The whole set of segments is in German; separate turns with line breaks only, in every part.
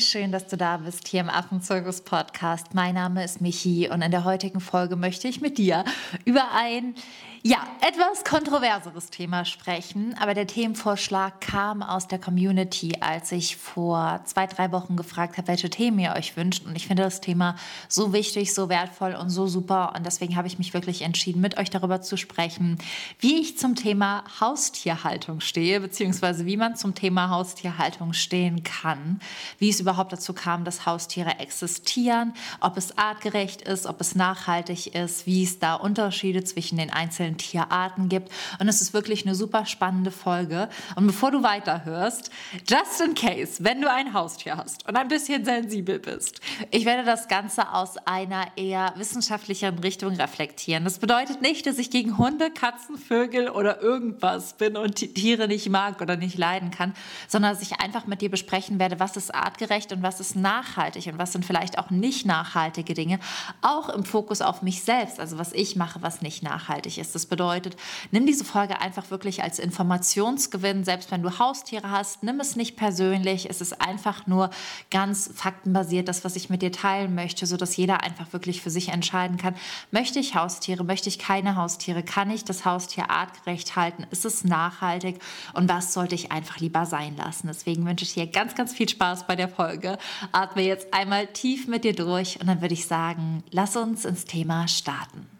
schön, dass du da bist hier im Affenzirkus Podcast. Mein Name ist Michi und in der heutigen Folge möchte ich mit dir über ein ja, etwas kontroverseres Thema sprechen, aber der Themenvorschlag kam aus der Community, als ich vor zwei, drei Wochen gefragt habe, welche Themen ihr euch wünscht. Und ich finde das Thema so wichtig, so wertvoll und so super. Und deswegen habe ich mich wirklich entschieden, mit euch darüber zu sprechen, wie ich zum Thema Haustierhaltung stehe, beziehungsweise wie man zum Thema Haustierhaltung stehen kann, wie es überhaupt dazu kam, dass Haustiere existieren, ob es artgerecht ist, ob es nachhaltig ist, wie es da Unterschiede zwischen den einzelnen einzelnen Tierarten gibt. Und es ist wirklich eine super spannende Folge. Und bevor du weiterhörst, just in case, wenn du ein Haustier hast und ein bisschen sensibel bist, ich werde das Ganze aus einer eher wissenschaftlicheren Richtung reflektieren. Das bedeutet nicht, dass ich gegen Hunde, Katzen, Vögel oder irgendwas bin und Tiere nicht mag oder nicht leiden kann, sondern dass ich einfach mit dir besprechen werde, was ist artgerecht und was ist nachhaltig und was sind vielleicht auch nicht nachhaltige Dinge, auch im Fokus auf mich selbst, also was ich mache, was nicht nachhaltig ist. Das bedeutet, nimm diese Folge einfach wirklich als Informationsgewinn. Selbst wenn du Haustiere hast, nimm es nicht persönlich. Es ist einfach nur ganz faktenbasiert, das, was ich mit dir teilen möchte, sodass jeder einfach wirklich für sich entscheiden kann, möchte ich Haustiere, möchte ich keine Haustiere, kann ich das Haustier artgerecht halten, ist es nachhaltig und was sollte ich einfach lieber sein lassen. Deswegen wünsche ich dir ganz, ganz viel Spaß bei der Folge. Atme jetzt einmal tief mit dir durch und dann würde ich sagen, lass uns ins Thema starten.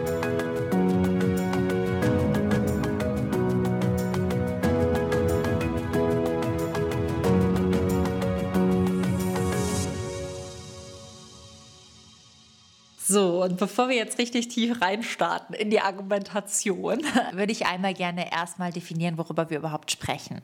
So, und bevor wir jetzt richtig tief reinstarten in die Argumentation, würde ich einmal gerne erstmal definieren, worüber wir überhaupt sprechen.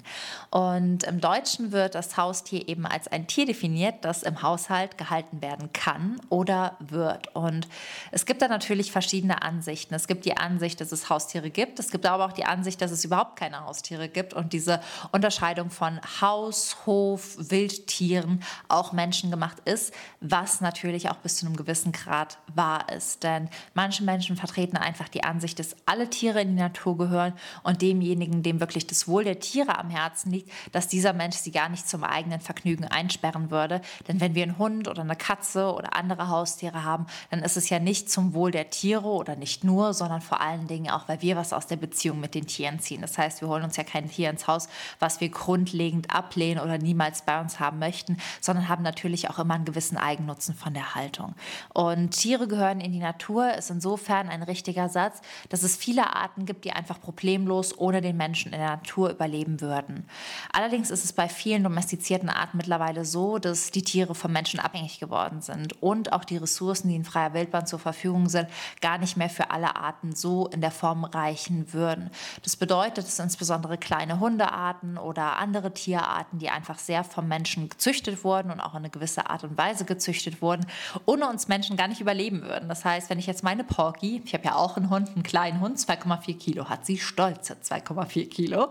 Und im Deutschen wird das Haustier eben als ein Tier definiert, das im Haushalt gehalten werden kann oder wird. Und es gibt da natürlich verschiedene Ansichten. Es gibt die Ansicht, dass es Haustiere gibt. Es gibt aber auch die Ansicht, dass es überhaupt keine Haustiere gibt und diese Unterscheidung von Haus, Hof, Wildtieren auch menschengemacht ist, was natürlich auch bis zu einem gewissen Grad wahr ist. Denn manche Menschen vertreten einfach die Ansicht, dass alle Tiere in die Natur gehören und demjenigen, dem wirklich das Wohl der Tiere am Herzen liegt, dass dieser Mensch sie gar nicht zum eigenen Vergnügen einsperren würde. Denn wenn wir einen Hund oder eine Katze oder andere Haustiere haben, dann ist es ja nicht zum Wohl der Tiere oder nicht nur, sondern vor allen Dingen auch, weil wir was aus der Beziehung mit den Tieren ziehen. Das heißt, wir holen uns ja kein Tier ins Haus, was wir grundlegend ablehnen oder niemals bei uns haben möchten, sondern haben natürlich auch immer einen gewissen Eigennutzen von der Haltung. Und Tiere gehören in die Natur ist insofern ein richtiger Satz, dass es viele Arten gibt, die einfach problemlos ohne den Menschen in der Natur überleben würden. Allerdings ist es bei vielen domestizierten Arten mittlerweile so, dass die Tiere vom Menschen abhängig geworden sind und auch die Ressourcen, die in freier Wildbahn zur Verfügung sind, gar nicht mehr für alle Arten so in der Form reichen würden. Das bedeutet, dass insbesondere kleine Hundearten oder andere Tierarten, die einfach sehr vom Menschen gezüchtet wurden und auch in eine gewisse Art und Weise gezüchtet wurden, ohne uns Menschen gar nicht überleben leben würden. Das heißt, wenn ich jetzt meine Porky, ich habe ja auch einen Hund, einen kleinen Hund, 2,4 Kilo hat sie, stolze 2,4 Kilo,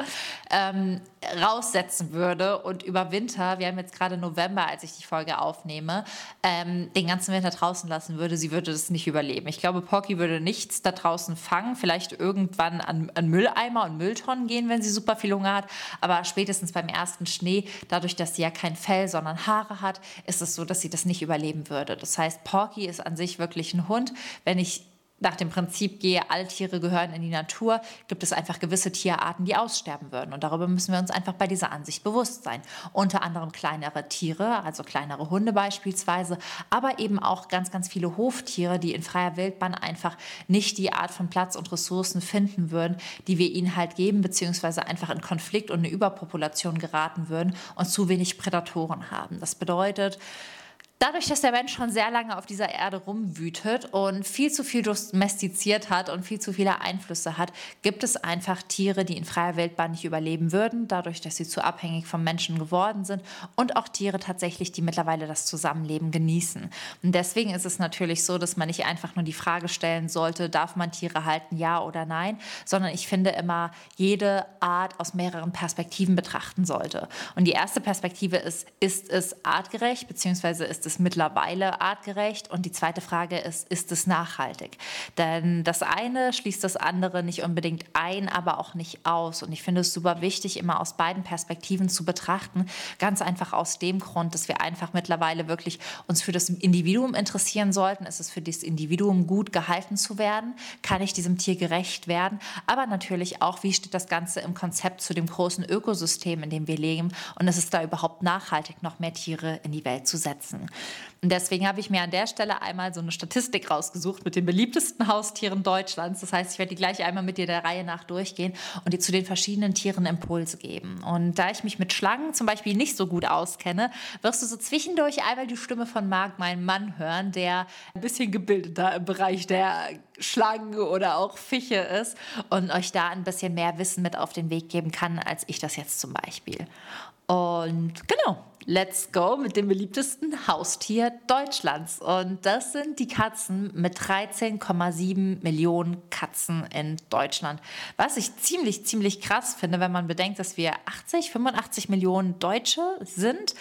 ähm, raussetzen würde und über Winter, wir haben jetzt gerade November, als ich die Folge aufnehme, ähm, den ganzen Winter draußen lassen würde, sie würde das nicht überleben. Ich glaube, Porky würde nichts da draußen fangen, vielleicht irgendwann an, an Mülleimer und Mülltonnen gehen, wenn sie super viel Hunger hat, aber spätestens beim ersten Schnee, dadurch, dass sie ja kein Fell, sondern Haare hat, ist es so, dass sie das nicht überleben würde. Das heißt, Porky ist an sich wirklich ein Hund. Wenn ich nach dem Prinzip gehe, alle Tiere gehören in die Natur, gibt es einfach gewisse Tierarten, die aussterben würden. Und darüber müssen wir uns einfach bei dieser Ansicht bewusst sein. Unter anderem kleinere Tiere, also kleinere Hunde beispielsweise, aber eben auch ganz, ganz viele Hoftiere, die in freier Wildbahn einfach nicht die Art von Platz und Ressourcen finden würden, die wir ihnen halt geben, beziehungsweise einfach in Konflikt und eine Überpopulation geraten würden und zu wenig Prädatoren haben. Das bedeutet, Dadurch, dass der Mensch schon sehr lange auf dieser Erde rumwütet und viel zu viel domestiziert hat und viel zu viele Einflüsse hat, gibt es einfach Tiere, die in freier Wildbahn nicht überleben würden, dadurch, dass sie zu abhängig vom Menschen geworden sind und auch Tiere tatsächlich, die mittlerweile das Zusammenleben genießen. Und deswegen ist es natürlich so, dass man nicht einfach nur die Frage stellen sollte, darf man Tiere halten, ja oder nein, sondern ich finde immer, jede Art aus mehreren Perspektiven betrachten sollte. Und die erste Perspektive ist, ist es artgerecht, beziehungsweise ist ist es mittlerweile artgerecht? Und die zweite Frage ist, ist es nachhaltig? Denn das eine schließt das andere nicht unbedingt ein, aber auch nicht aus. Und ich finde es super wichtig, immer aus beiden Perspektiven zu betrachten. Ganz einfach aus dem Grund, dass wir einfach mittlerweile wirklich uns für das Individuum interessieren sollten. Ist es für das Individuum gut gehalten zu werden? Kann ich diesem Tier gerecht werden? Aber natürlich auch, wie steht das Ganze im Konzept zu dem großen Ökosystem, in dem wir leben? Und ist es da überhaupt nachhaltig, noch mehr Tiere in die Welt zu setzen? Und deswegen habe ich mir an der Stelle einmal so eine Statistik rausgesucht mit den beliebtesten Haustieren Deutschlands. Das heißt, ich werde die gleich einmal mit dir der Reihe nach durchgehen und dir zu den verschiedenen Tieren Impulse geben. Und da ich mich mit Schlangen zum Beispiel nicht so gut auskenne, wirst du so zwischendurch einmal die Stimme von Marc, meinem Mann, hören, der ein bisschen gebildeter im Bereich der Schlangen oder auch Fische ist und euch da ein bisschen mehr Wissen mit auf den Weg geben kann, als ich das jetzt zum Beispiel. Und genau, let's go mit dem beliebtesten Haustier Deutschlands. Und das sind die Katzen mit 13,7 Millionen Katzen in Deutschland. Was ich ziemlich, ziemlich krass finde, wenn man bedenkt, dass wir 80, 85 Millionen Deutsche sind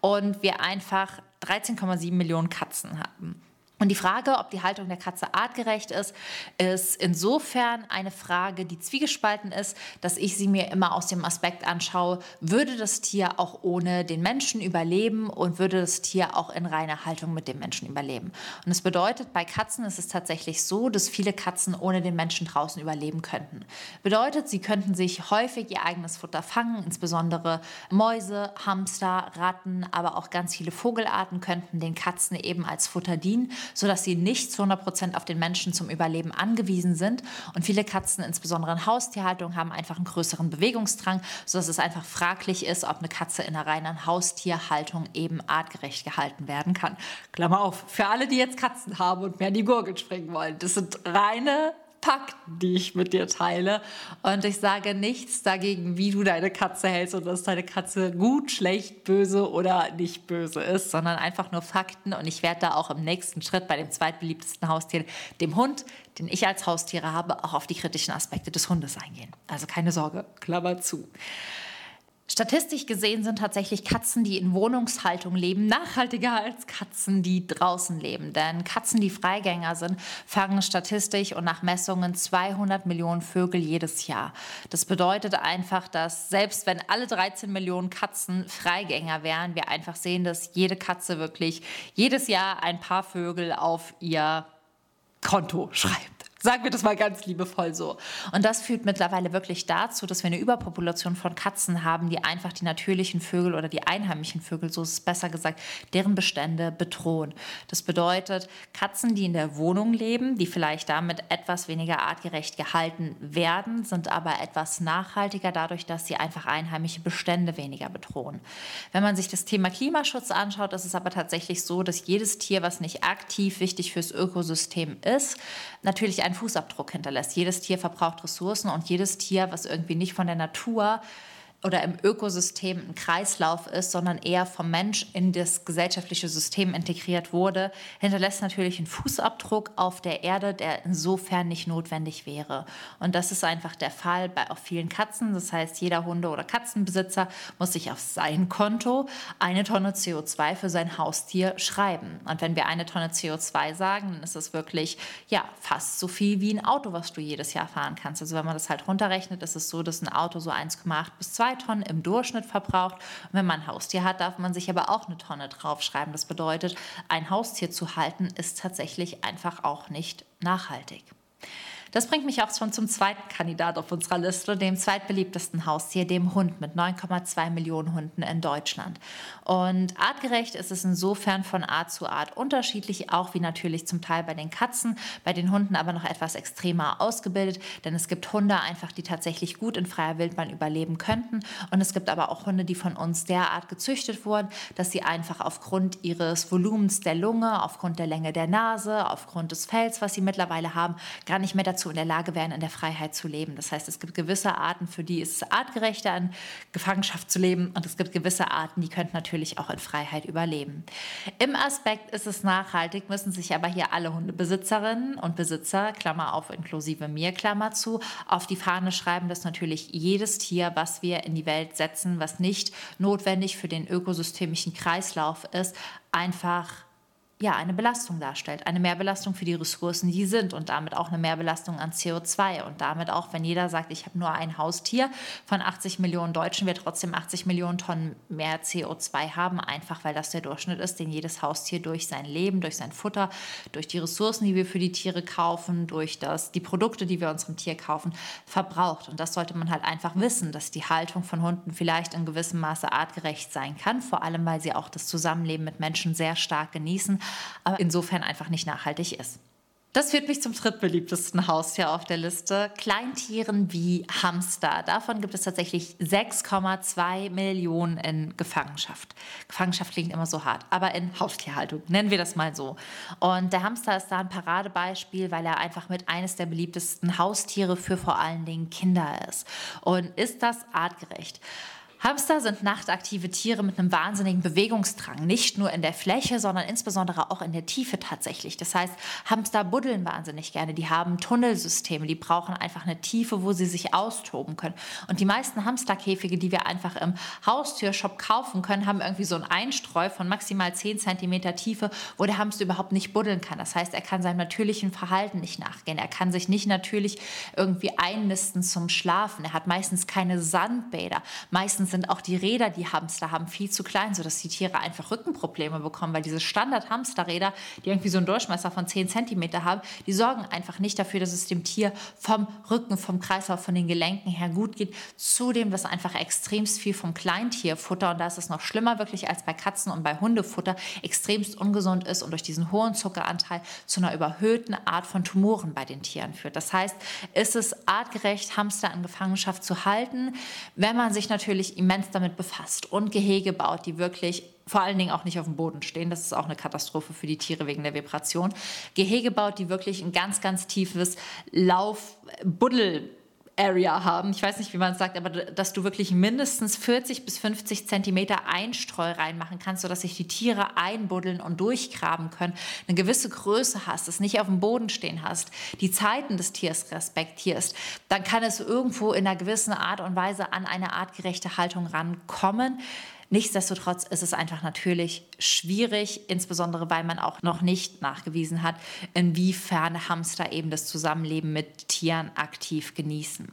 und wir einfach 13,7 Millionen Katzen haben. Und die Frage, ob die Haltung der Katze artgerecht ist, ist insofern eine Frage, die zwiegespalten ist, dass ich sie mir immer aus dem Aspekt anschaue, würde das Tier auch ohne den Menschen überleben und würde das Tier auch in reiner Haltung mit dem Menschen überleben. Und das bedeutet, bei Katzen ist es tatsächlich so, dass viele Katzen ohne den Menschen draußen überleben könnten. Bedeutet, sie könnten sich häufig ihr eigenes Futter fangen, insbesondere Mäuse, Hamster, Ratten, aber auch ganz viele Vogelarten könnten den Katzen eben als Futter dienen sodass sie nicht zu 100 Prozent auf den Menschen zum Überleben angewiesen sind. Und viele Katzen, insbesondere in Haustierhaltung, haben einfach einen größeren Bewegungsdrang, sodass es einfach fraglich ist, ob eine Katze in einer reinen Haustierhaltung eben artgerecht gehalten werden kann. Klammer auf, für alle, die jetzt Katzen haben und mehr in die Gurgel springen wollen, das sind reine Fakten, die ich mit dir teile. Und ich sage nichts dagegen, wie du deine Katze hältst und dass deine Katze gut, schlecht, böse oder nicht böse ist, sondern einfach nur Fakten. Und ich werde da auch im nächsten Schritt bei dem zweitbeliebtesten Haustier, dem Hund, den ich als Haustiere habe, auch auf die kritischen Aspekte des Hundes eingehen. Also keine Sorge, Klammer zu. Statistisch gesehen sind tatsächlich Katzen, die in Wohnungshaltung leben, nachhaltiger als Katzen, die draußen leben. Denn Katzen, die Freigänger sind, fangen statistisch und nach Messungen 200 Millionen Vögel jedes Jahr. Das bedeutet einfach, dass selbst wenn alle 13 Millionen Katzen Freigänger wären, wir einfach sehen, dass jede Katze wirklich jedes Jahr ein paar Vögel auf ihr Konto schreibt. Sagen wir das mal ganz liebevoll so. Und das führt mittlerweile wirklich dazu, dass wir eine Überpopulation von Katzen haben, die einfach die natürlichen Vögel oder die einheimischen Vögel, so ist es besser gesagt, deren Bestände bedrohen. Das bedeutet, Katzen, die in der Wohnung leben, die vielleicht damit etwas weniger artgerecht gehalten werden, sind aber etwas nachhaltiger dadurch, dass sie einfach einheimische Bestände weniger bedrohen. Wenn man sich das Thema Klimaschutz anschaut, ist es aber tatsächlich so, dass jedes Tier, was nicht aktiv wichtig fürs Ökosystem ist, natürlich ein einen Fußabdruck hinterlässt. Jedes Tier verbraucht Ressourcen und jedes Tier, was irgendwie nicht von der Natur oder im Ökosystem ein Kreislauf ist, sondern eher vom Mensch in das gesellschaftliche System integriert wurde, hinterlässt natürlich einen Fußabdruck auf der Erde, der insofern nicht notwendig wäre. Und das ist einfach der Fall bei auch vielen Katzen. Das heißt, jeder Hunde- oder Katzenbesitzer muss sich auf sein Konto eine Tonne CO2 für sein Haustier schreiben. Und wenn wir eine Tonne CO2 sagen, dann ist es wirklich ja fast so viel wie ein Auto, was du jedes Jahr fahren kannst. Also wenn man das halt runterrechnet, ist es so, dass ein Auto so 1,8 bis 2 zwei Tonnen im Durchschnitt verbraucht. Und wenn man ein Haustier hat, darf man sich aber auch eine Tonne draufschreiben. Das bedeutet, ein Haustier zu halten ist tatsächlich einfach auch nicht nachhaltig. Das bringt mich auch schon zum zweiten Kandidat auf unserer Liste, dem zweitbeliebtesten Haustier, dem Hund mit 9,2 Millionen Hunden in Deutschland. Und artgerecht ist es insofern von Art zu Art unterschiedlich, auch wie natürlich zum Teil bei den Katzen, bei den Hunden aber noch etwas extremer ausgebildet, denn es gibt Hunde einfach, die tatsächlich gut in freier Wildbahn überleben könnten und es gibt aber auch Hunde, die von uns derart gezüchtet wurden, dass sie einfach aufgrund ihres Volumens der Lunge, aufgrund der Länge der Nase, aufgrund des Fells, was sie mittlerweile haben, gar nicht mehr dazu dazu in der Lage wären, in der Freiheit zu leben. Das heißt, es gibt gewisse Arten, für die ist es artgerechter, in Gefangenschaft zu leben und es gibt gewisse Arten, die könnten natürlich auch in Freiheit überleben. Im Aspekt ist es nachhaltig, müssen sich aber hier alle Hundebesitzerinnen und Besitzer, Klammer auf, inklusive mir, Klammer zu, auf die Fahne schreiben, dass natürlich jedes Tier, was wir in die Welt setzen, was nicht notwendig für den ökosystemischen Kreislauf ist, einfach ja, eine Belastung darstellt. Eine Mehrbelastung für die Ressourcen, die sind und damit auch eine Mehrbelastung an CO2. Und damit auch, wenn jeder sagt, ich habe nur ein Haustier, von 80 Millionen Deutschen wir trotzdem 80 Millionen Tonnen mehr CO2 haben, einfach weil das der Durchschnitt ist, den jedes Haustier durch sein Leben, durch sein Futter, durch die Ressourcen, die wir für die Tiere kaufen, durch das, die Produkte, die wir unserem Tier kaufen, verbraucht. Und das sollte man halt einfach wissen, dass die Haltung von Hunden vielleicht in gewissem Maße artgerecht sein kann, vor allem weil sie auch das Zusammenleben mit Menschen sehr stark genießen aber insofern einfach nicht nachhaltig ist. Das führt mich zum drittbeliebtesten Haustier auf der Liste. Kleintieren wie Hamster. Davon gibt es tatsächlich 6,2 Millionen in Gefangenschaft. Gefangenschaft klingt immer so hart, aber in Haustierhaltung, nennen wir das mal so. Und der Hamster ist da ein Paradebeispiel, weil er einfach mit eines der beliebtesten Haustiere für vor allen Dingen Kinder ist. Und ist das artgerecht? Hamster sind nachtaktive Tiere mit einem wahnsinnigen Bewegungsdrang, nicht nur in der Fläche, sondern insbesondere auch in der Tiefe tatsächlich. Das heißt, Hamster buddeln wahnsinnig gerne, die haben Tunnelsysteme, die brauchen einfach eine Tiefe, wo sie sich austoben können. Und die meisten Hamsterkäfige, die wir einfach im Haustürshop kaufen können, haben irgendwie so einen Einstreu von maximal 10 cm Tiefe, wo der Hamster überhaupt nicht buddeln kann. Das heißt, er kann seinem natürlichen Verhalten nicht nachgehen. Er kann sich nicht natürlich irgendwie einnisten zum Schlafen. Er hat meistens keine Sandbäder. Meistens sind auch die Räder, die Hamster haben, viel zu klein, sodass die Tiere einfach Rückenprobleme bekommen, weil diese Standard-Hamsterräder, die irgendwie so einen Durchmesser von 10 cm haben, die sorgen einfach nicht dafür, dass es dem Tier vom Rücken, vom Kreislauf, von den Gelenken her gut geht. Zudem, dass einfach extremst viel vom Kleintierfutter, und da ist es noch schlimmer wirklich als bei Katzen und bei Hundefutter, extremst ungesund ist und durch diesen hohen Zuckeranteil zu einer überhöhten Art von Tumoren bei den Tieren führt. Das heißt, ist es artgerecht, Hamster in Gefangenschaft zu halten, wenn man sich natürlich immens damit befasst und Gehege baut, die wirklich vor allen Dingen auch nicht auf dem Boden stehen. Das ist auch eine Katastrophe für die Tiere wegen der Vibration. Gehege baut, die wirklich ein ganz, ganz tiefes Lauf-Buddel- Area haben. Ich weiß nicht, wie man es sagt, aber dass du wirklich mindestens 40 bis 50 Zentimeter Einstreu reinmachen kannst, sodass sich die Tiere einbuddeln und durchgraben können, eine gewisse Größe hast, es nicht auf dem Boden stehen hast, die Zeiten des Tiers respektierst, dann kann es irgendwo in einer gewissen Art und Weise an eine artgerechte Haltung rankommen. Nichtsdestotrotz ist es einfach natürlich schwierig, insbesondere weil man auch noch nicht nachgewiesen hat, inwiefern Hamster eben das Zusammenleben mit Tieren aktiv genießen.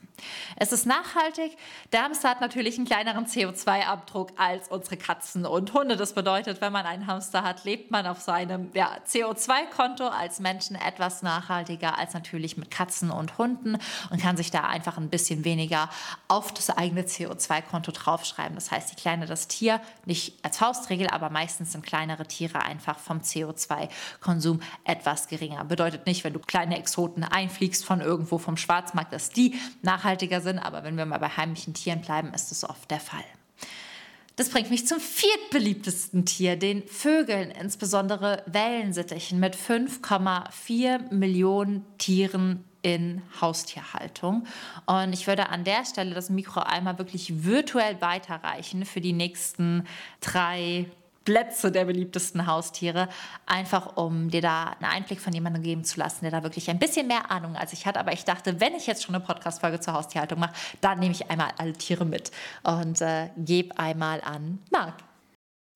Es ist nachhaltig. Der Hamster hat natürlich einen kleineren CO2-Abdruck als unsere Katzen und Hunde. Das bedeutet, wenn man einen Hamster hat, lebt man auf seinem ja, CO2-Konto als Menschen etwas nachhaltiger als natürlich mit Katzen und Hunden und kann sich da einfach ein bisschen weniger auf das eigene CO2-Konto draufschreiben. Das heißt, je kleiner das Tier, nicht als Faustregel, aber meistens sind kleinere Tiere einfach vom CO2-Konsum etwas geringer. Bedeutet nicht, wenn du kleine Exoten einfliegst von irgendwo vom Schwarzmarkt, dass die nachhaltig nachhaltiger sind, aber wenn wir mal bei heimlichen Tieren bleiben, ist das oft der Fall. Das bringt mich zum viertbeliebtesten Tier, den Vögeln, insbesondere Wellensittichen mit 5,4 Millionen Tieren in Haustierhaltung. Und ich würde an der Stelle das Mikro einmal wirklich virtuell weiterreichen für die nächsten drei Plätze der beliebtesten Haustiere, einfach um dir da einen Einblick von jemandem geben zu lassen, der da wirklich ein bisschen mehr Ahnung als ich hat. Aber ich dachte, wenn ich jetzt schon eine Podcast-Folge zur Haustierhaltung mache, dann nehme ich einmal alle Tiere mit und äh, gebe einmal an Marc.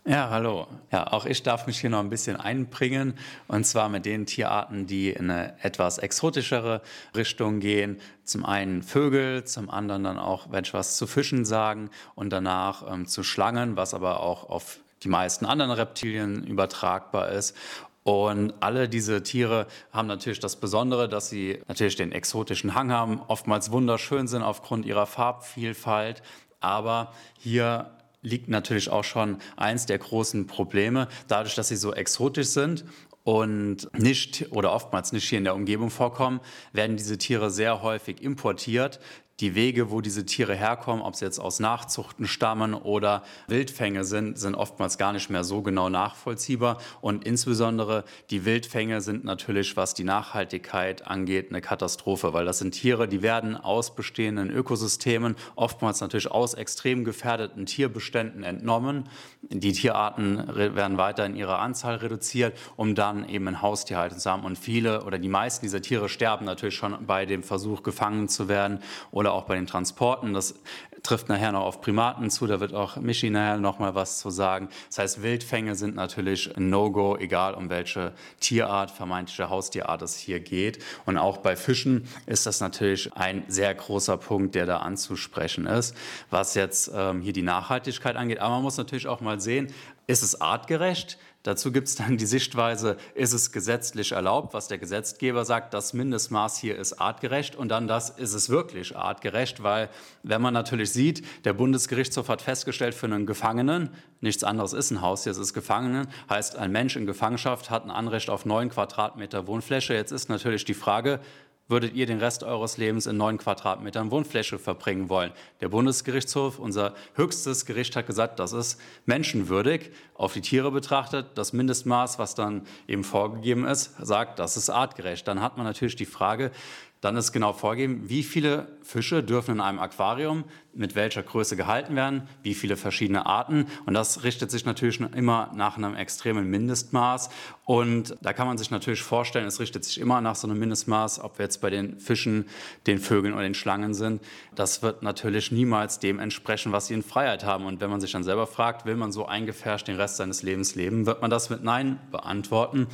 Ja, hallo. Ja, auch ich darf mich hier noch ein bisschen einbringen und zwar mit den Tierarten, die in eine etwas exotischere Richtung gehen. Zum einen Vögel, zum anderen dann auch, wenn ich was zu Fischen sagen und danach ähm, zu Schlangen, was aber auch auf die meisten anderen Reptilien übertragbar ist. Und alle diese Tiere haben natürlich das Besondere, dass sie natürlich den exotischen Hang haben, oftmals wunderschön sind aufgrund ihrer Farbvielfalt. Aber hier liegt natürlich auch schon eins der großen Probleme, dadurch, dass sie so exotisch sind und nicht oder oftmals nicht hier in der Umgebung vorkommen, werden diese Tiere sehr häufig importiert, die Wege, wo diese Tiere herkommen, ob sie jetzt aus Nachzuchten stammen oder Wildfänge sind, sind oftmals gar nicht mehr so genau nachvollziehbar. Und insbesondere die Wildfänge sind natürlich, was die Nachhaltigkeit angeht, eine Katastrophe, weil das sind Tiere, die werden aus bestehenden Ökosystemen, oftmals natürlich aus extrem gefährdeten Tierbeständen entnommen. Die Tierarten werden weiter in ihrer Anzahl reduziert, um dann eben ein Haustierhaltung zu haben. Und viele oder die meisten dieser Tiere sterben natürlich schon bei dem Versuch, gefangen zu werden oder auch bei den Transporten. Das trifft nachher noch auf Primaten zu, da wird auch Michi nachher noch mal was zu sagen. Das heißt, Wildfänge sind natürlich ein No-Go, egal um welche Tierart, vermeintliche Haustierart es hier geht. Und auch bei Fischen ist das natürlich ein sehr großer Punkt, der da anzusprechen ist, was jetzt ähm, hier die Nachhaltigkeit angeht. Aber man muss natürlich auch mal sehen, ist es artgerecht? Dazu gibt es dann die Sichtweise, ist es gesetzlich erlaubt, was der Gesetzgeber sagt, das Mindestmaß hier ist artgerecht und dann das, ist es wirklich artgerecht, weil wenn man natürlich sieht, der Bundesgerichtshof hat festgestellt, für einen Gefangenen, nichts anderes ist ein Haus, jetzt ist Gefangenen, heißt ein Mensch in Gefangenschaft hat ein Anrecht auf neun Quadratmeter Wohnfläche. Jetzt ist natürlich die Frage, würdet ihr den Rest eures Lebens in neun Quadratmetern Wohnfläche verbringen wollen. Der Bundesgerichtshof, unser höchstes Gericht, hat gesagt, das ist menschenwürdig. Auf die Tiere betrachtet, das Mindestmaß, was dann eben vorgegeben ist, sagt, das ist artgerecht. Dann hat man natürlich die Frage, dann ist genau vorgegeben, wie viele Fische dürfen in einem Aquarium mit welcher Größe gehalten werden, wie viele verschiedene Arten. Und das richtet sich natürlich immer nach einem extremen Mindestmaß. Und da kann man sich natürlich vorstellen, es richtet sich immer nach so einem Mindestmaß, ob wir jetzt bei den Fischen, den Vögeln oder den Schlangen sind. Das wird natürlich niemals dem entsprechen, was sie in Freiheit haben. Und wenn man sich dann selber fragt, will man so eingefärscht den Rest seines Lebens leben, wird man das mit Nein beantworten.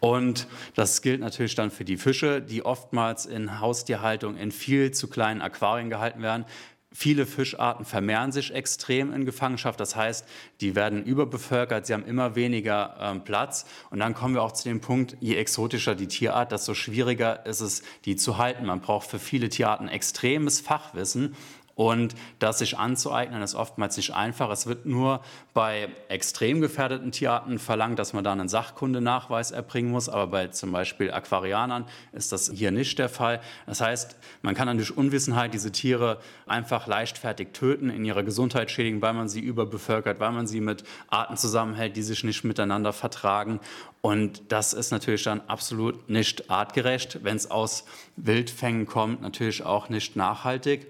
Und das gilt natürlich dann für die Fische, die oftmals in Haustierhaltung in viel zu kleinen Aquarien gehalten werden. Viele Fischarten vermehren sich extrem in Gefangenschaft, das heißt, die werden überbevölkert, sie haben immer weniger ähm, Platz. Und dann kommen wir auch zu dem Punkt, je exotischer die Tierart, desto schwieriger ist es, die zu halten. Man braucht für viele Tierarten extremes Fachwissen. Und das sich anzueignen, ist oftmals nicht einfach. Es wird nur bei extrem gefährdeten Tierarten verlangt, dass man da einen Sachkundenachweis erbringen muss. Aber bei zum Beispiel Aquarianern ist das hier nicht der Fall. Das heißt, man kann dann durch Unwissenheit diese Tiere einfach leichtfertig töten, in ihrer Gesundheit schädigen, weil man sie überbevölkert, weil man sie mit Arten zusammenhält, die sich nicht miteinander vertragen. Und das ist natürlich dann absolut nicht artgerecht. Wenn es aus Wildfängen kommt, natürlich auch nicht nachhaltig.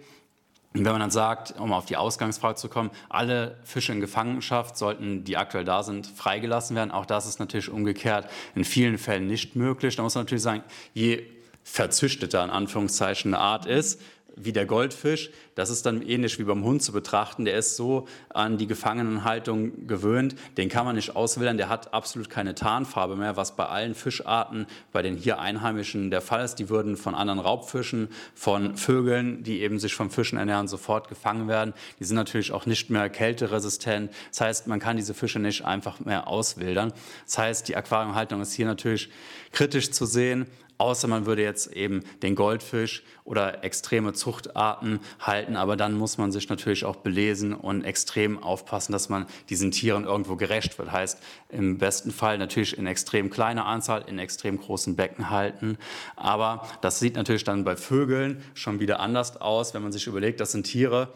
Und wenn man dann sagt, um auf die Ausgangsfrage zu kommen, alle Fische in Gefangenschaft sollten, die aktuell da sind, freigelassen werden, auch das ist natürlich umgekehrt in vielen Fällen nicht möglich. Da muss man natürlich sagen, je verzüchteter in Anführungszeichen eine Art ist, wie der Goldfisch. Das ist dann ähnlich wie beim Hund zu betrachten. Der ist so an die Gefangenenhaltung gewöhnt, den kann man nicht auswildern. Der hat absolut keine Tarnfarbe mehr, was bei allen Fischarten, bei den hier Einheimischen der Fall ist. Die würden von anderen Raubfischen, von Vögeln, die eben sich vom Fischen ernähren, sofort gefangen werden. Die sind natürlich auch nicht mehr kälteresistent. Das heißt, man kann diese Fische nicht einfach mehr auswildern. Das heißt, die Aquariumhaltung ist hier natürlich kritisch zu sehen außer man würde jetzt eben den Goldfisch oder extreme Zuchtarten halten. Aber dann muss man sich natürlich auch belesen und extrem aufpassen, dass man diesen Tieren irgendwo gerecht wird. Heißt im besten Fall natürlich in extrem kleiner Anzahl, in extrem großen Becken halten. Aber das sieht natürlich dann bei Vögeln schon wieder anders aus, wenn man sich überlegt, das sind Tiere,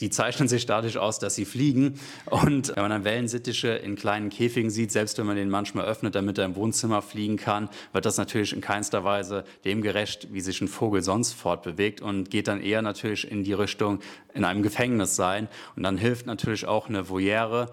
die zeichnen sich dadurch aus, dass sie fliegen. Und wenn man dann Wellensittiche in kleinen Käfigen sieht, selbst wenn man den manchmal öffnet, damit er im Wohnzimmer fliegen kann, wird das natürlich in keinster Weise dem gerecht, wie sich ein Vogel sonst fortbewegt und geht dann eher natürlich in die Richtung in einem Gefängnis sein. Und dann hilft natürlich auch eine Voliere,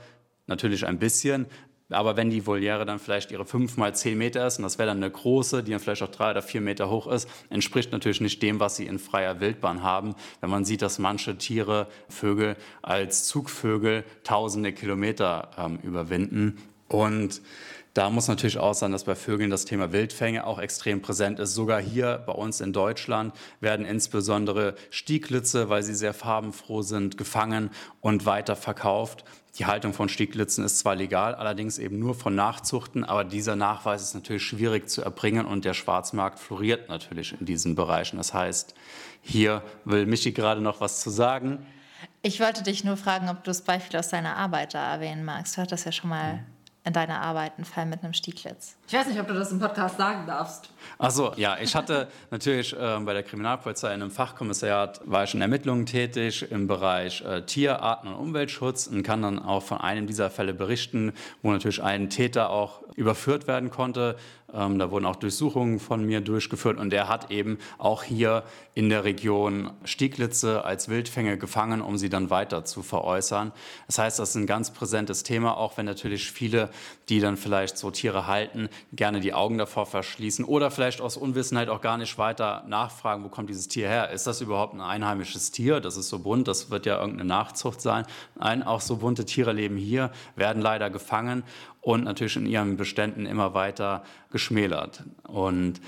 natürlich ein bisschen, aber wenn die Voliere dann vielleicht ihre fünf mal zehn Meter ist, und das wäre dann eine große, die dann vielleicht auch drei oder vier Meter hoch ist, entspricht natürlich nicht dem, was sie in freier Wildbahn haben. Wenn man sieht, dass manche Tiere, Vögel als Zugvögel tausende Kilometer ähm, überwinden. Und da muss natürlich auch sein, dass bei Vögeln das Thema Wildfänge auch extrem präsent ist. Sogar hier bei uns in Deutschland werden insbesondere Stieglitze, weil sie sehr farbenfroh sind, gefangen und weiter verkauft. Die Haltung von Stieglitzen ist zwar legal, allerdings eben nur von Nachzuchten, aber dieser Nachweis ist natürlich schwierig zu erbringen und der Schwarzmarkt floriert natürlich in diesen Bereichen. Das heißt, hier will Michi gerade noch was zu sagen.
Ich wollte dich nur fragen, ob du das Beispiel aus deiner Arbeit da erwähnen magst. Du hattest ja schon mal in deine Arbeiten fallen mit einem Stieglitz? Ich weiß nicht, ob du das im Podcast sagen darfst.
Achso, ja, ich hatte natürlich äh, bei der Kriminalpolizei in einem Fachkommissariat, war ich in Ermittlungen tätig im Bereich äh, Tier, Arten- und Umweltschutz und kann dann auch von einem dieser Fälle berichten, wo natürlich ein Täter auch überführt werden konnte. Ähm, da wurden auch Durchsuchungen von mir durchgeführt und der hat eben auch hier in der Region Stieglitze als Wildfänge gefangen, um sie dann weiter zu veräußern. Das heißt, das ist ein ganz präsentes Thema, auch wenn natürlich viele, die dann vielleicht so Tiere halten, gerne die Augen davor verschließen oder vielleicht aus Unwissenheit auch gar nicht weiter nachfragen, wo kommt dieses Tier her? Ist das überhaupt ein einheimisches Tier? Das ist so bunt, das wird ja irgendeine Nachzucht sein. Nein, auch so bunte Tiere leben hier, werden leider gefangen und natürlich in ihren Beständen immer weiter geschmälert. Und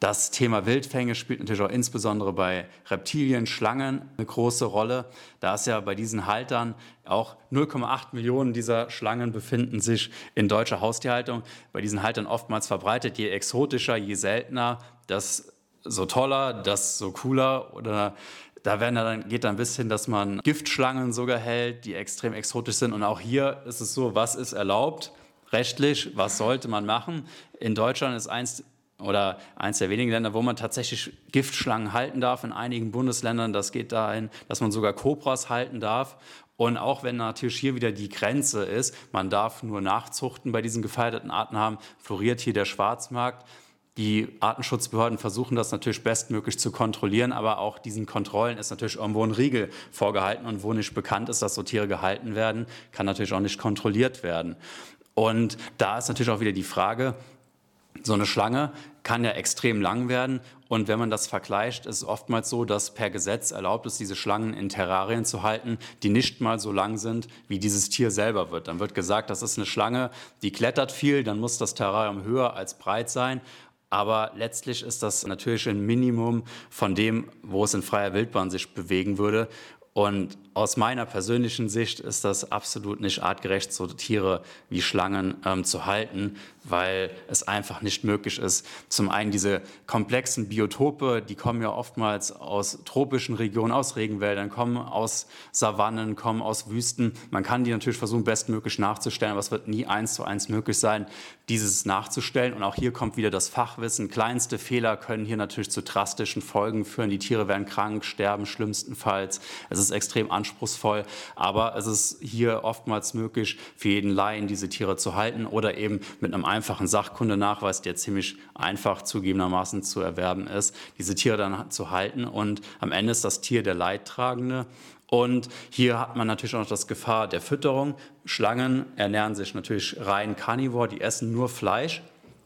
das Thema Wildfänge spielt natürlich auch insbesondere bei Reptilien, Schlangen eine große Rolle. Da ist ja bei diesen Haltern auch 0,8 Millionen dieser Schlangen befinden sich in deutscher Haustierhaltung. Bei diesen Haltern oftmals verbreitet, je exotischer, je seltener, das so toller, das so cooler oder da dann, geht dann bis hin, dass man Giftschlangen sogar hält, die extrem exotisch sind. Und auch hier ist es so, was ist erlaubt? rechtlich, was sollte man machen. In Deutschland ist eins oder eins der wenigen Länder, wo man tatsächlich Giftschlangen halten darf. In einigen Bundesländern, das geht dahin, dass man sogar Kobras halten darf. Und auch wenn natürlich hier wieder die Grenze ist, man darf nur Nachzuchten bei diesen gefeierten Arten haben, floriert hier der Schwarzmarkt. Die Artenschutzbehörden versuchen das natürlich bestmöglich zu kontrollieren, aber auch diesen Kontrollen ist natürlich irgendwo ein Riegel vorgehalten und wo nicht bekannt ist, dass so Tiere gehalten werden, kann natürlich auch nicht kontrolliert werden. Und da ist natürlich auch wieder die Frage, so eine Schlange kann ja extrem lang werden. Und wenn man das vergleicht, ist es oftmals so, dass per Gesetz erlaubt ist, diese Schlangen in Terrarien zu halten, die nicht mal so lang sind, wie dieses Tier selber wird. Dann wird gesagt, das ist eine Schlange, die klettert viel, dann muss das Terrarium höher als breit sein. Aber letztlich ist das natürlich ein Minimum von dem, wo es in freier Wildbahn sich bewegen würde. Und aus meiner persönlichen Sicht ist das absolut nicht artgerecht, so Tiere wie Schlangen ähm, zu halten, weil es einfach nicht möglich ist. Zum einen diese komplexen Biotope, die kommen ja oftmals aus tropischen Regionen, aus Regenwäldern, kommen aus Savannen, kommen aus Wüsten. Man kann die natürlich versuchen, bestmöglich nachzustellen, aber es wird nie eins zu eins möglich sein, dieses nachzustellen. Und auch hier kommt wieder das Fachwissen. Kleinste Fehler können hier natürlich zu drastischen Folgen führen. Die Tiere werden krank, sterben schlimmstenfalls. Es ist extrem anspruchsvoll, aber es ist hier oftmals möglich, für jeden Laien diese Tiere zu halten oder eben mit einem einfachen Sachkundenachweis, der ziemlich einfach zugegebenermaßen zu erwerben ist, diese Tiere dann zu halten. Und am Ende ist das Tier der Leidtragende. Und hier hat man natürlich auch noch das Gefahr der Fütterung. Schlangen ernähren sich natürlich rein Carnivore, die essen nur Fleisch.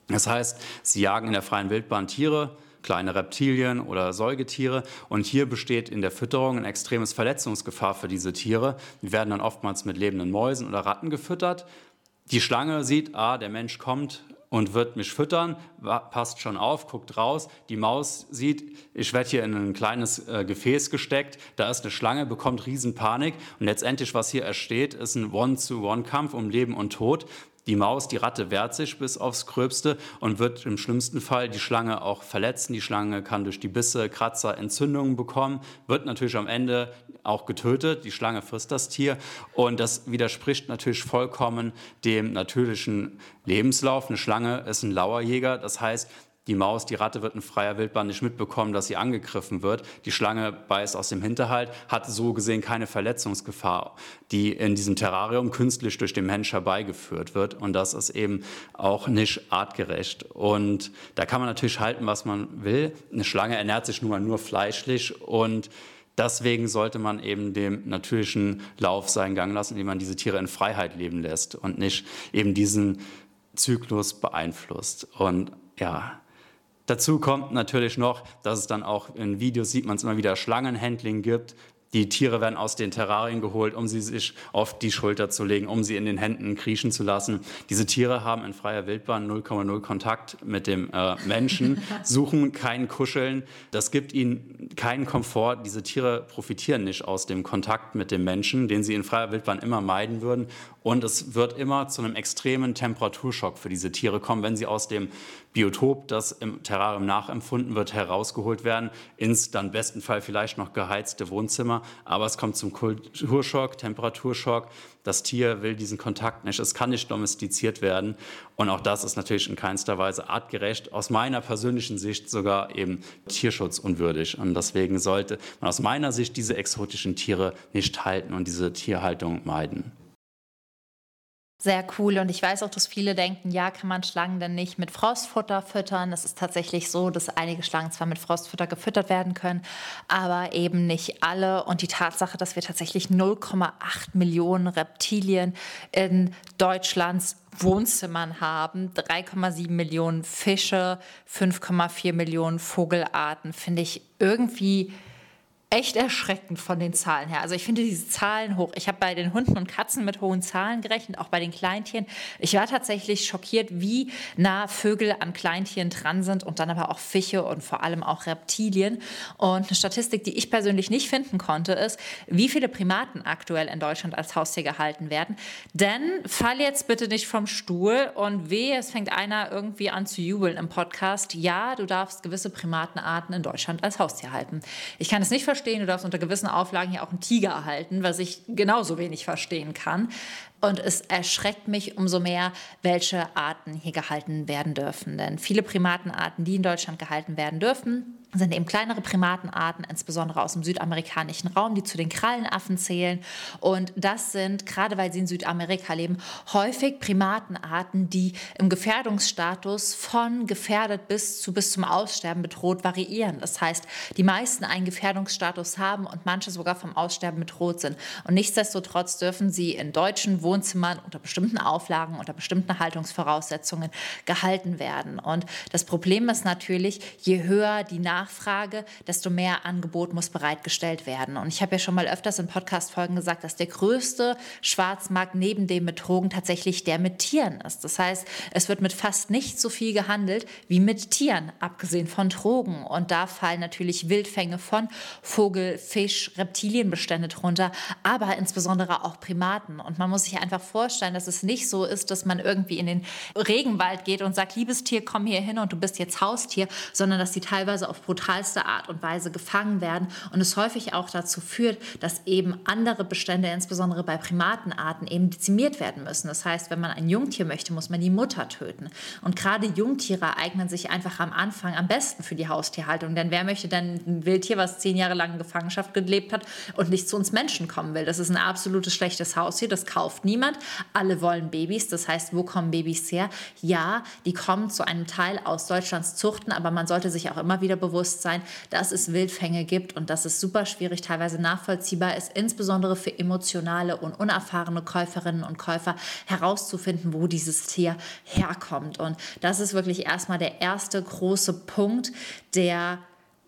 Das heißt, sie jagen in der freien Wildbahn Tiere, kleine Reptilien oder Säugetiere. Und hier besteht in der Fütterung ein extremes Verletzungsgefahr für diese Tiere. Die werden dann oftmals mit lebenden Mäusen oder Ratten gefüttert. Die Schlange sieht, ah, der Mensch kommt und wird mich füttern, passt schon auf, guckt raus. Die Maus sieht, ich werde hier in ein kleines äh, Gefäß gesteckt, da ist eine Schlange, bekommt Riesenpanik und letztendlich, was hier entsteht, ist ein One-to-One-Kampf um Leben und Tod. Die Maus, die Ratte wehrt sich bis aufs Gröbste und wird im schlimmsten Fall die Schlange auch verletzen. Die Schlange kann durch die Bisse, Kratzer, Entzündungen bekommen, wird natürlich am Ende auch getötet. Die Schlange frisst das Tier und das widerspricht natürlich vollkommen dem natürlichen Lebenslauf. Eine Schlange ist ein Lauerjäger, das heißt, die Maus, die Ratte wird in freier Wildbahn nicht mitbekommen, dass sie angegriffen wird. Die Schlange beißt aus dem Hinterhalt, hat so gesehen keine Verletzungsgefahr, die in diesem Terrarium künstlich durch den Mensch herbeigeführt wird. Und das ist eben auch nicht artgerecht. Und da kann man natürlich halten, was man will. Eine Schlange ernährt sich nun mal nur fleischlich und Deswegen sollte man eben dem natürlichen Lauf seinen Gang lassen, indem man diese Tiere in Freiheit leben lässt und nicht eben diesen Zyklus beeinflusst. Und ja, Dazu kommt natürlich noch, dass es dann auch in Videos sieht man es immer wieder Schlangenhandling gibt, die Tiere werden aus den Terrarien geholt, um sie sich auf die Schulter zu legen, um sie in den Händen kriechen zu lassen. Diese Tiere haben in freier Wildbahn 0,0 Kontakt mit dem äh, Menschen, suchen kein Kuscheln. Das gibt ihnen keinen Komfort. Diese Tiere profitieren nicht aus dem Kontakt mit dem Menschen, den sie in freier Wildbahn immer meiden würden. Und es wird immer zu einem extremen Temperaturschock für diese Tiere kommen, wenn sie aus dem Biotop, das im Terrarium nachempfunden wird, herausgeholt werden, ins dann besten Fall vielleicht noch geheizte Wohnzimmer Aber es kommt zum Kulturschock, Temperaturschock. Das Tier will diesen Kontakt nicht, es kann nicht domestiziert werden und auch das ist natürlich in keinster Weise artgerecht, aus meiner persönlichen Sicht sogar eben tierschutzunwürdig und deswegen sollte man aus meiner Sicht diese exotischen Tiere nicht halten und diese Tierhaltung meiden.
Sehr cool. Und ich weiß auch, dass viele denken, ja, kann man Schlangen denn nicht mit Frostfutter füttern? Es ist tatsächlich so, dass einige Schlangen zwar mit Frostfutter gefüttert werden können, aber eben nicht alle. Und die Tatsache, dass wir tatsächlich 0,8 Millionen Reptilien in Deutschlands Wohnzimmern haben, 3,7 Millionen Fische, 5,4 Millionen Vogelarten, finde ich irgendwie echt erschreckend von den Zahlen her. Also ich finde diese Zahlen hoch. Ich habe bei den Hunden und Katzen mit hohen Zahlen gerechnet, auch bei den Kleintieren. Ich war tatsächlich schockiert, wie nah Vögel an Kleintieren dran sind und dann aber auch Fische und vor allem auch Reptilien. Und eine Statistik, die ich persönlich nicht finden konnte, ist, wie viele Primaten aktuell in Deutschland als Haustier gehalten werden. Denn fall jetzt bitte nicht vom Stuhl und weh, es fängt einer irgendwie an zu jubeln im Podcast. Ja, du darfst gewisse Primatenarten in Deutschland als Haustier halten. Ich kann es nicht verstehen, verstehen, du darfst unter gewissen Auflagen ja auch einen Tiger erhalten, was ich genauso wenig verstehen kann. Und es erschreckt mich umso mehr, welche Arten hier gehalten werden dürfen. Denn viele Primatenarten, die in Deutschland gehalten werden dürfen, sind eben kleinere Primatenarten, insbesondere aus dem südamerikanischen Raum, die zu den Krallenaffen zählen. Und das sind, gerade weil sie in Südamerika leben, häufig Primatenarten, die im Gefährdungsstatus von gefährdet bis zu bis zum Aussterben bedroht variieren. Das heißt, die meisten einen Gefährdungsstatus haben und manche sogar vom Aussterben bedroht sind. Und nichtsdestotrotz dürfen sie in deutschen Wohnzimmern unter bestimmten Auflagen, unter bestimmten Haltungsvoraussetzungen gehalten werden. Und das Problem ist natürlich, je höher die Nachfrage Nachfrage, desto mehr Angebot muss bereitgestellt werden. Und ich habe ja schon mal öfters in Podcast-Folgen gesagt, dass der größte Schwarzmarkt neben dem mit Drogen tatsächlich der mit Tieren ist. Das heißt, es wird mit fast nicht so viel gehandelt wie mit Tieren, abgesehen von Drogen. Und da fallen natürlich Wildfänge von Vogel, Fisch, Reptilienbestände drunter, aber insbesondere auch Primaten. Und man muss sich einfach vorstellen, dass es nicht so ist, dass man irgendwie in den Regenwald geht und sagt, liebes Tier, komm hier hin und du bist jetzt Haustier, sondern dass die teilweise auf brutalste Art und Weise gefangen werden und es häufig auch dazu führt, dass eben andere Bestände, insbesondere bei Primatenarten, eben dezimiert werden müssen. Das heißt, wenn man ein Jungtier möchte, muss man die Mutter töten. Und gerade Jungtiere eignen sich einfach am Anfang am besten für die Haustierhaltung. Denn wer möchte denn ein Wildtier, was zehn Jahre lang in Gefangenschaft gelebt hat und nicht zu uns Menschen kommen will? Das ist ein absolutes schlechtes Haustier, das kauft niemand. Alle wollen Babys. Das heißt, wo kommen Babys her? Ja, die kommen zu einem Teil aus Deutschlands Zuchten, aber man sollte sich auch immer wieder bewusst Bewusstsein, dass es Wildfänge gibt und dass es super schwierig, teilweise nachvollziehbar ist, insbesondere für emotionale und unerfahrene Käuferinnen und Käufer herauszufinden, wo dieses Tier herkommt. Und das ist wirklich erstmal der erste große Punkt, der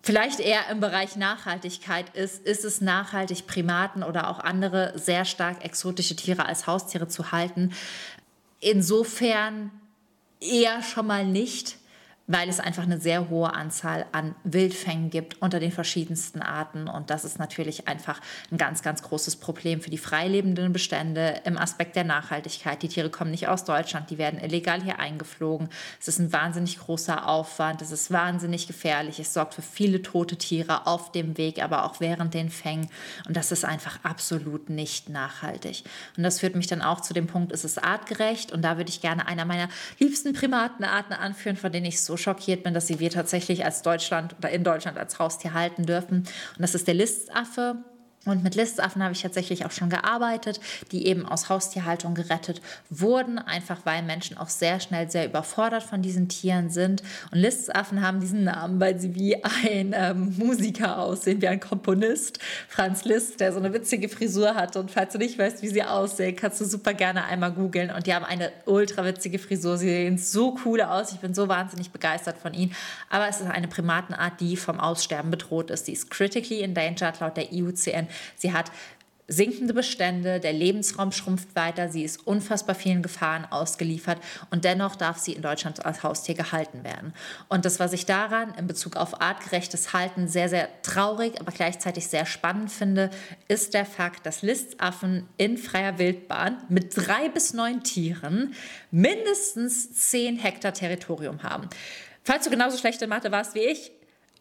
vielleicht eher im Bereich Nachhaltigkeit ist, ist es nachhaltig, Primaten oder auch andere sehr stark exotische Tiere als Haustiere zu halten. Insofern eher schon mal nicht weil es einfach eine sehr hohe Anzahl an Wildfängen gibt unter den verschiedensten Arten. Und das ist natürlich einfach ein ganz, ganz großes Problem für die freilebenden Bestände im Aspekt der Nachhaltigkeit. Die Tiere kommen nicht aus Deutschland, die werden illegal hier eingeflogen. Es ist ein wahnsinnig großer Aufwand, es ist wahnsinnig gefährlich, es sorgt für viele tote Tiere auf dem Weg, aber auch während den Fängen. Und das ist einfach absolut nicht nachhaltig. Und das führt mich dann auch zu dem Punkt, ist es artgerecht? Und da würde ich gerne einer meiner liebsten Primatenarten anführen, von denen ich so schockiert bin, dass sie wir tatsächlich als Deutschland oder in Deutschland als Haustier halten dürfen. Und das ist der Listaffe. Und mit Listaffen habe ich tatsächlich auch schon gearbeitet, die eben aus Haustierhaltung gerettet wurden, einfach weil Menschen auch sehr schnell sehr überfordert von diesen Tieren sind. Und Listaffen haben diesen Namen, weil sie wie ein ähm, Musiker aussehen, wie ein Komponist, Franz Liszt, der so eine witzige Frisur hat. Und falls du nicht weißt, wie sie aussehen, kannst du super gerne einmal googeln. Und die haben eine ultra witzige Frisur. Sie sehen so cool aus. Ich bin so wahnsinnig begeistert von ihnen. Aber es ist eine Primatenart, die vom Aussterben bedroht ist. Die ist critically endangered laut der IUCN. Sie hat sinkende Bestände, der Lebensraum schrumpft weiter, sie ist unfassbar vielen Gefahren ausgeliefert und dennoch darf sie in Deutschland als Haustier gehalten werden. Und das, was ich daran in Bezug auf artgerechtes Halten sehr, sehr traurig, aber gleichzeitig sehr spannend finde, ist der Fakt, dass Listaffen in freier Wildbahn mit drei bis neun Tieren mindestens zehn Hektar Territorium haben. Falls du genauso schlechte Mathe warst wie ich,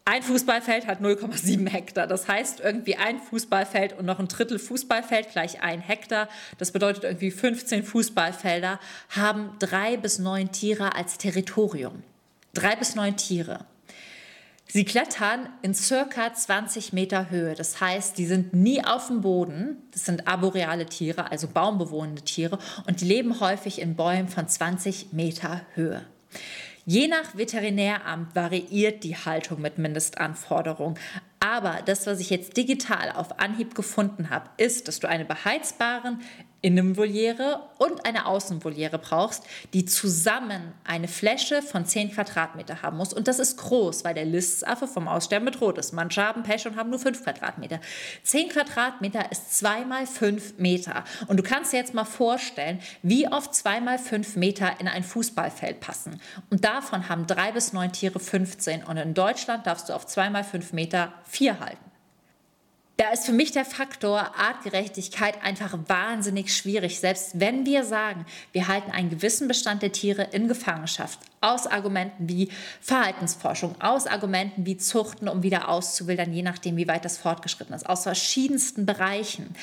ein Fußballfeld hat 0,7 Hektar. Das heißt irgendwie ein Fußballfeld und noch ein Drittel Fußballfeld gleich ein Hektar. Das bedeutet irgendwie 15 Fußballfelder haben drei bis neun Tiere als Territorium. Drei bis neun Tiere. Sie klettern in circa 20 Meter Höhe. Das heißt, die sind nie auf dem Boden. Das sind arboreale Tiere, also baumbewohnende Tiere. Und die leben häufig in Bäumen von 20 Meter Höhe. Je nach Veterinäramt variiert die Haltung mit Mindestanforderungen. Aber das, was ich jetzt digital auf Anhieb gefunden habe, ist, dass du eine beheizbaren, Innenvoliere und eine Außenvoliere brauchst, die zusammen eine Fläche von 10 Quadratmeter haben muss. Und das ist groß, weil der Listaffe vom Aussterben bedroht ist. Manche haben Pech und haben nur 5 Quadratmeter. 10 Quadratmeter ist 2 mal 5 Meter. Und du kannst dir jetzt mal vorstellen, wie oft 2 mal 5 Meter in ein Fußballfeld passen. Und davon haben 3 bis 9 Tiere 15. Und in Deutschland darfst du auf 2 mal 5 Meter 4 halten. Da ist für mich der Faktor Artgerechtigkeit einfach wahnsinnig schwierig. Selbst wenn wir sagen, wir halten einen gewissen Bestand der Tiere in Gefangenschaft, aus Argumenten wie Verhaltensforschung, aus Argumenten wie Zuchten, um wieder auszuwildern, je nachdem, wie weit das fortgeschritten ist, aus verschiedensten Bereichen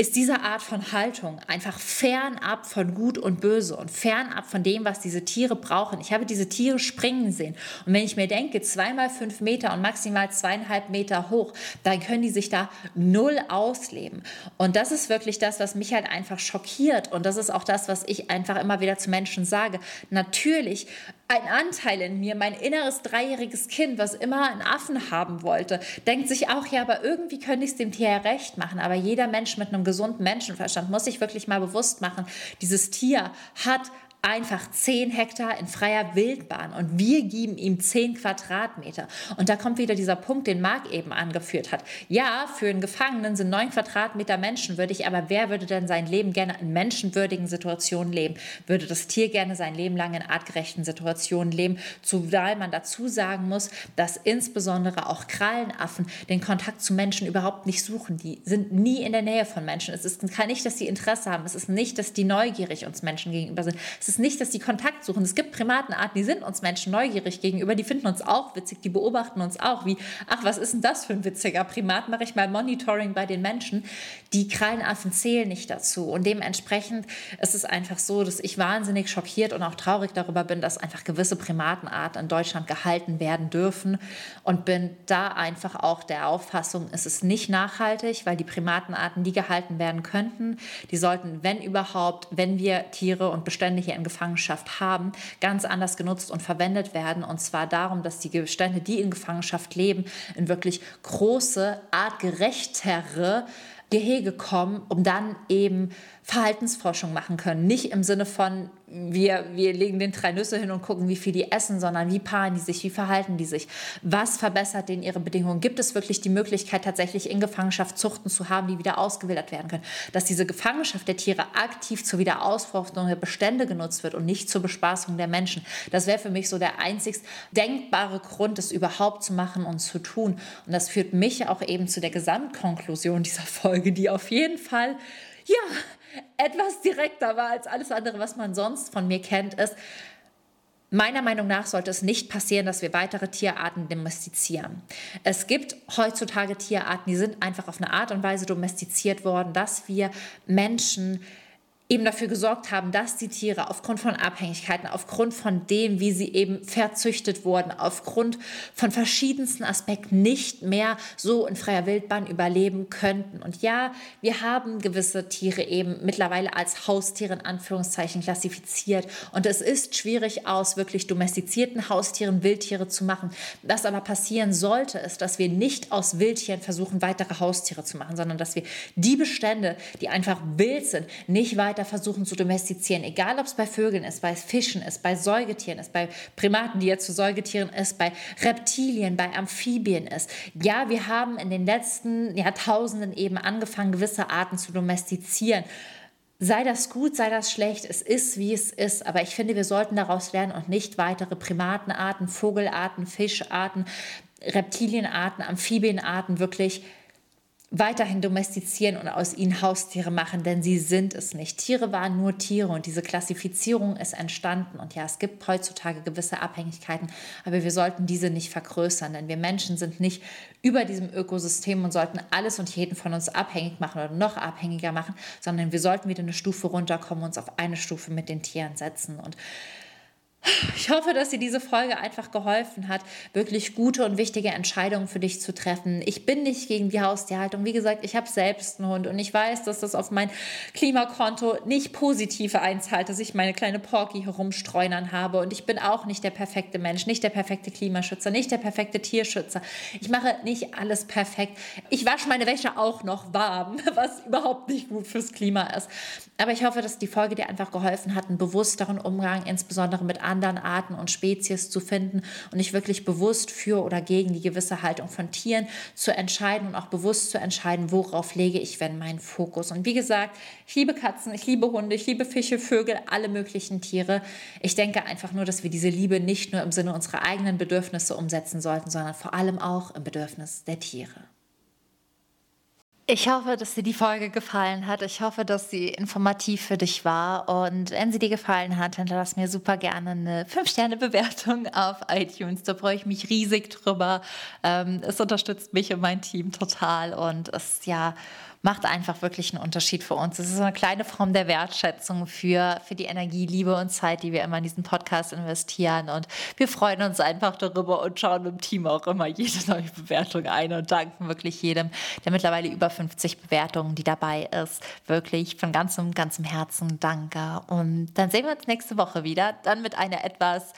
ist diese Art von Haltung einfach fernab von Gut und Böse und fernab von dem, was diese Tiere brauchen. Ich habe diese Tiere springen sehen. Und wenn ich mir denke, zweimal fünf Meter und maximal zweieinhalb Meter hoch, dann können die sich da null ausleben. Und das ist wirklich das, was mich halt einfach schockiert. Und das ist auch das, was ich einfach immer wieder zu Menschen sage. Natürlich ein Anteil in mir, mein inneres dreijähriges Kind, was immer einen Affen haben wollte, denkt sich auch, ja, aber irgendwie könnte ich es dem Tier ja recht machen. Aber jeder Mensch mit einem gesunden Menschenverstand muss sich wirklich mal bewusst machen, dieses Tier hat einfach 10 Hektar in freier Wildbahn und wir geben ihm 10 Quadratmeter. Und da kommt wieder dieser Punkt, den Marc eben angeführt hat. Ja, für einen Gefangenen sind 9 Quadratmeter menschenwürdig, aber wer würde denn sein Leben gerne in menschenwürdigen Situationen leben? Würde das Tier gerne sein Leben lang in artgerechten Situationen leben? Zumal man dazu sagen muss, dass insbesondere auch Krallenaffen den Kontakt zu Menschen überhaupt nicht suchen. Die sind nie in der Nähe von Menschen. Es ist nicht, dass sie Interesse haben. Es ist nicht, dass die neugierig uns Menschen gegenüber sind. Es es ist nicht, dass die Kontakt suchen. Es gibt Primatenarten, die sind uns Menschen neugierig gegenüber, die finden uns auch witzig, die beobachten uns auch, wie, ach, was ist denn das für ein witziger Primat? Mache ich mal Monitoring bei den Menschen. Die Krallenaffen zählen nicht dazu. Und dementsprechend ist es einfach so, dass ich wahnsinnig schockiert und auch traurig darüber bin, dass einfach gewisse Primatenarten in Deutschland gehalten werden dürfen und bin da einfach auch der Auffassung, es ist nicht nachhaltig, weil die Primatenarten, die gehalten werden könnten, die sollten, wenn überhaupt, wenn wir Tiere und Bestände hier in Gefangenschaft haben, ganz anders genutzt und verwendet werden. Und zwar darum, dass die Bestände, die in Gefangenschaft leben, in wirklich große, artgerechtere Gehege kommen, um dann eben Verhaltensforschung machen können. Nicht im Sinne von, wir, wir legen den drei Nüsse hin und gucken, wie viel die essen, sondern wie paaren die sich, wie verhalten die sich, was verbessert denen ihre Bedingungen. Gibt es wirklich die Möglichkeit, tatsächlich in Gefangenschaft Zuchten zu haben, die wieder ausgewildert werden können? Dass diese Gefangenschaft der Tiere aktiv zur Wiederausforschung der Bestände genutzt wird und nicht zur Bespaßung der Menschen. Das wäre für mich so der einzigst denkbare Grund, das überhaupt zu machen und zu tun. Und das führt mich auch eben zu der Gesamtkonklusion dieser Folge, die auf jeden Fall ja, etwas direkter war als alles andere, was man sonst von mir kennt, ist, Meiner Meinung nach sollte es nicht passieren, dass wir weitere Tierarten domestizieren. Es gibt heutzutage Tierarten, die sind einfach auf eine Art und Weise domestiziert worden, dass wir Menschen eben dafür gesorgt haben, dass die Tiere aufgrund von Abhängigkeiten, aufgrund von dem, wie sie eben verzüchtet wurden, aufgrund von verschiedensten Aspekten nicht mehr so in freier Wildbahn überleben könnten. Und ja, wir haben gewisse Tiere eben mittlerweile als Haustiere in Anführungszeichen klassifiziert. Und es ist schwierig aus wirklich domestizierten Haustieren Wildtiere zu machen. Was aber passieren sollte, ist, dass wir nicht aus Wildtieren versuchen, weitere Haustiere zu machen, sondern dass wir die Bestände, die einfach wild sind, nicht weiter weiter versuchen zu domestizieren, egal ob es bei Vögeln ist, bei Fischen ist, bei Säugetieren ist, bei Primaten, die jetzt zu Säugetieren ist, bei Reptilien, bei Amphibien ist. Ja, wir haben in den letzten Jahrtausenden eben angefangen, gewisse Arten zu domestizieren. Sei das gut, sei das schlecht, es ist, wie es ist. Aber ich finde, wir sollten daraus lernen und nicht weitere Primatenarten, Vogelarten, Fischarten, Reptilienarten, Amphibienarten wirklich weiterhin domestizieren und aus ihnen Haustiere machen, denn sie sind es nicht. Tiere waren nur Tiere und diese Klassifizierung ist entstanden. Und ja, es gibt heutzutage gewisse Abhängigkeiten, aber wir sollten diese nicht vergrößern, denn wir Menschen sind nicht über diesem Ökosystem und sollten alles und jeden von uns abhängig machen oder noch abhängiger machen, sondern wir sollten wieder eine Stufe runterkommen, uns auf eine Stufe mit den Tieren setzen. Und ich hoffe, dass dir diese Folge einfach geholfen hat, wirklich gute und wichtige Entscheidungen für dich zu treffen. Ich bin nicht gegen die Haustierhaltung. Wie gesagt, ich habe selbst einen Hund und ich weiß, dass das auf mein Klimakonto nicht positiv einzahlt, dass ich meine kleine Porky herumstreunern habe. Und ich bin auch nicht der perfekte Mensch, nicht der perfekte Klimaschützer, nicht der perfekte Tierschützer. Ich mache nicht alles perfekt. Ich wasche meine Wäsche auch noch warm, was überhaupt nicht gut fürs Klima ist. Aber ich hoffe, dass die Folge dir einfach geholfen hat, einen bewussteren Umgang, insbesondere mit anderen Arten und Spezies zu finden und nicht wirklich bewusst für oder gegen die gewisse Haltung von Tieren zu entscheiden und auch bewusst zu entscheiden, worauf lege ich wenn meinen Fokus. Und wie gesagt, ich liebe Katzen, ich liebe Hunde, ich liebe Fische, Vögel, alle möglichen Tiere. Ich denke einfach nur, dass wir diese Liebe nicht nur im Sinne unserer eigenen Bedürfnisse umsetzen sollten, sondern vor allem auch im Bedürfnis der Tiere. Ich hoffe, dass dir die Folge gefallen hat. Ich hoffe, dass sie informativ für dich war. Und wenn sie dir gefallen hat, dann lass mir super gerne eine 5-Sterne-Bewertung auf iTunes. Da freue ich mich riesig drüber. Ähm, es unterstützt mich und mein Team total. Und es ist ja macht einfach wirklich einen Unterschied für uns. Es ist eine kleine Form der Wertschätzung für, für die Energie, Liebe und Zeit, die wir immer in diesen Podcast investieren. Und wir freuen uns einfach darüber und schauen im Team auch immer jede neue Bewertung ein und danken wirklich jedem, der mittlerweile über 50 Bewertungen, die dabei ist. Wirklich von ganzem, ganzem Herzen danke. Und dann sehen wir uns nächste Woche wieder, dann mit einer etwas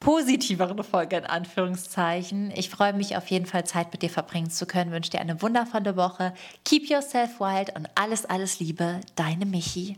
positiveren Folge in Anführungszeichen. Ich freue mich auf jeden Fall, Zeit mit dir verbringen zu können. Wünsche dir eine wundervolle Woche. Keep yourself wild und alles, alles Liebe. Deine Michi.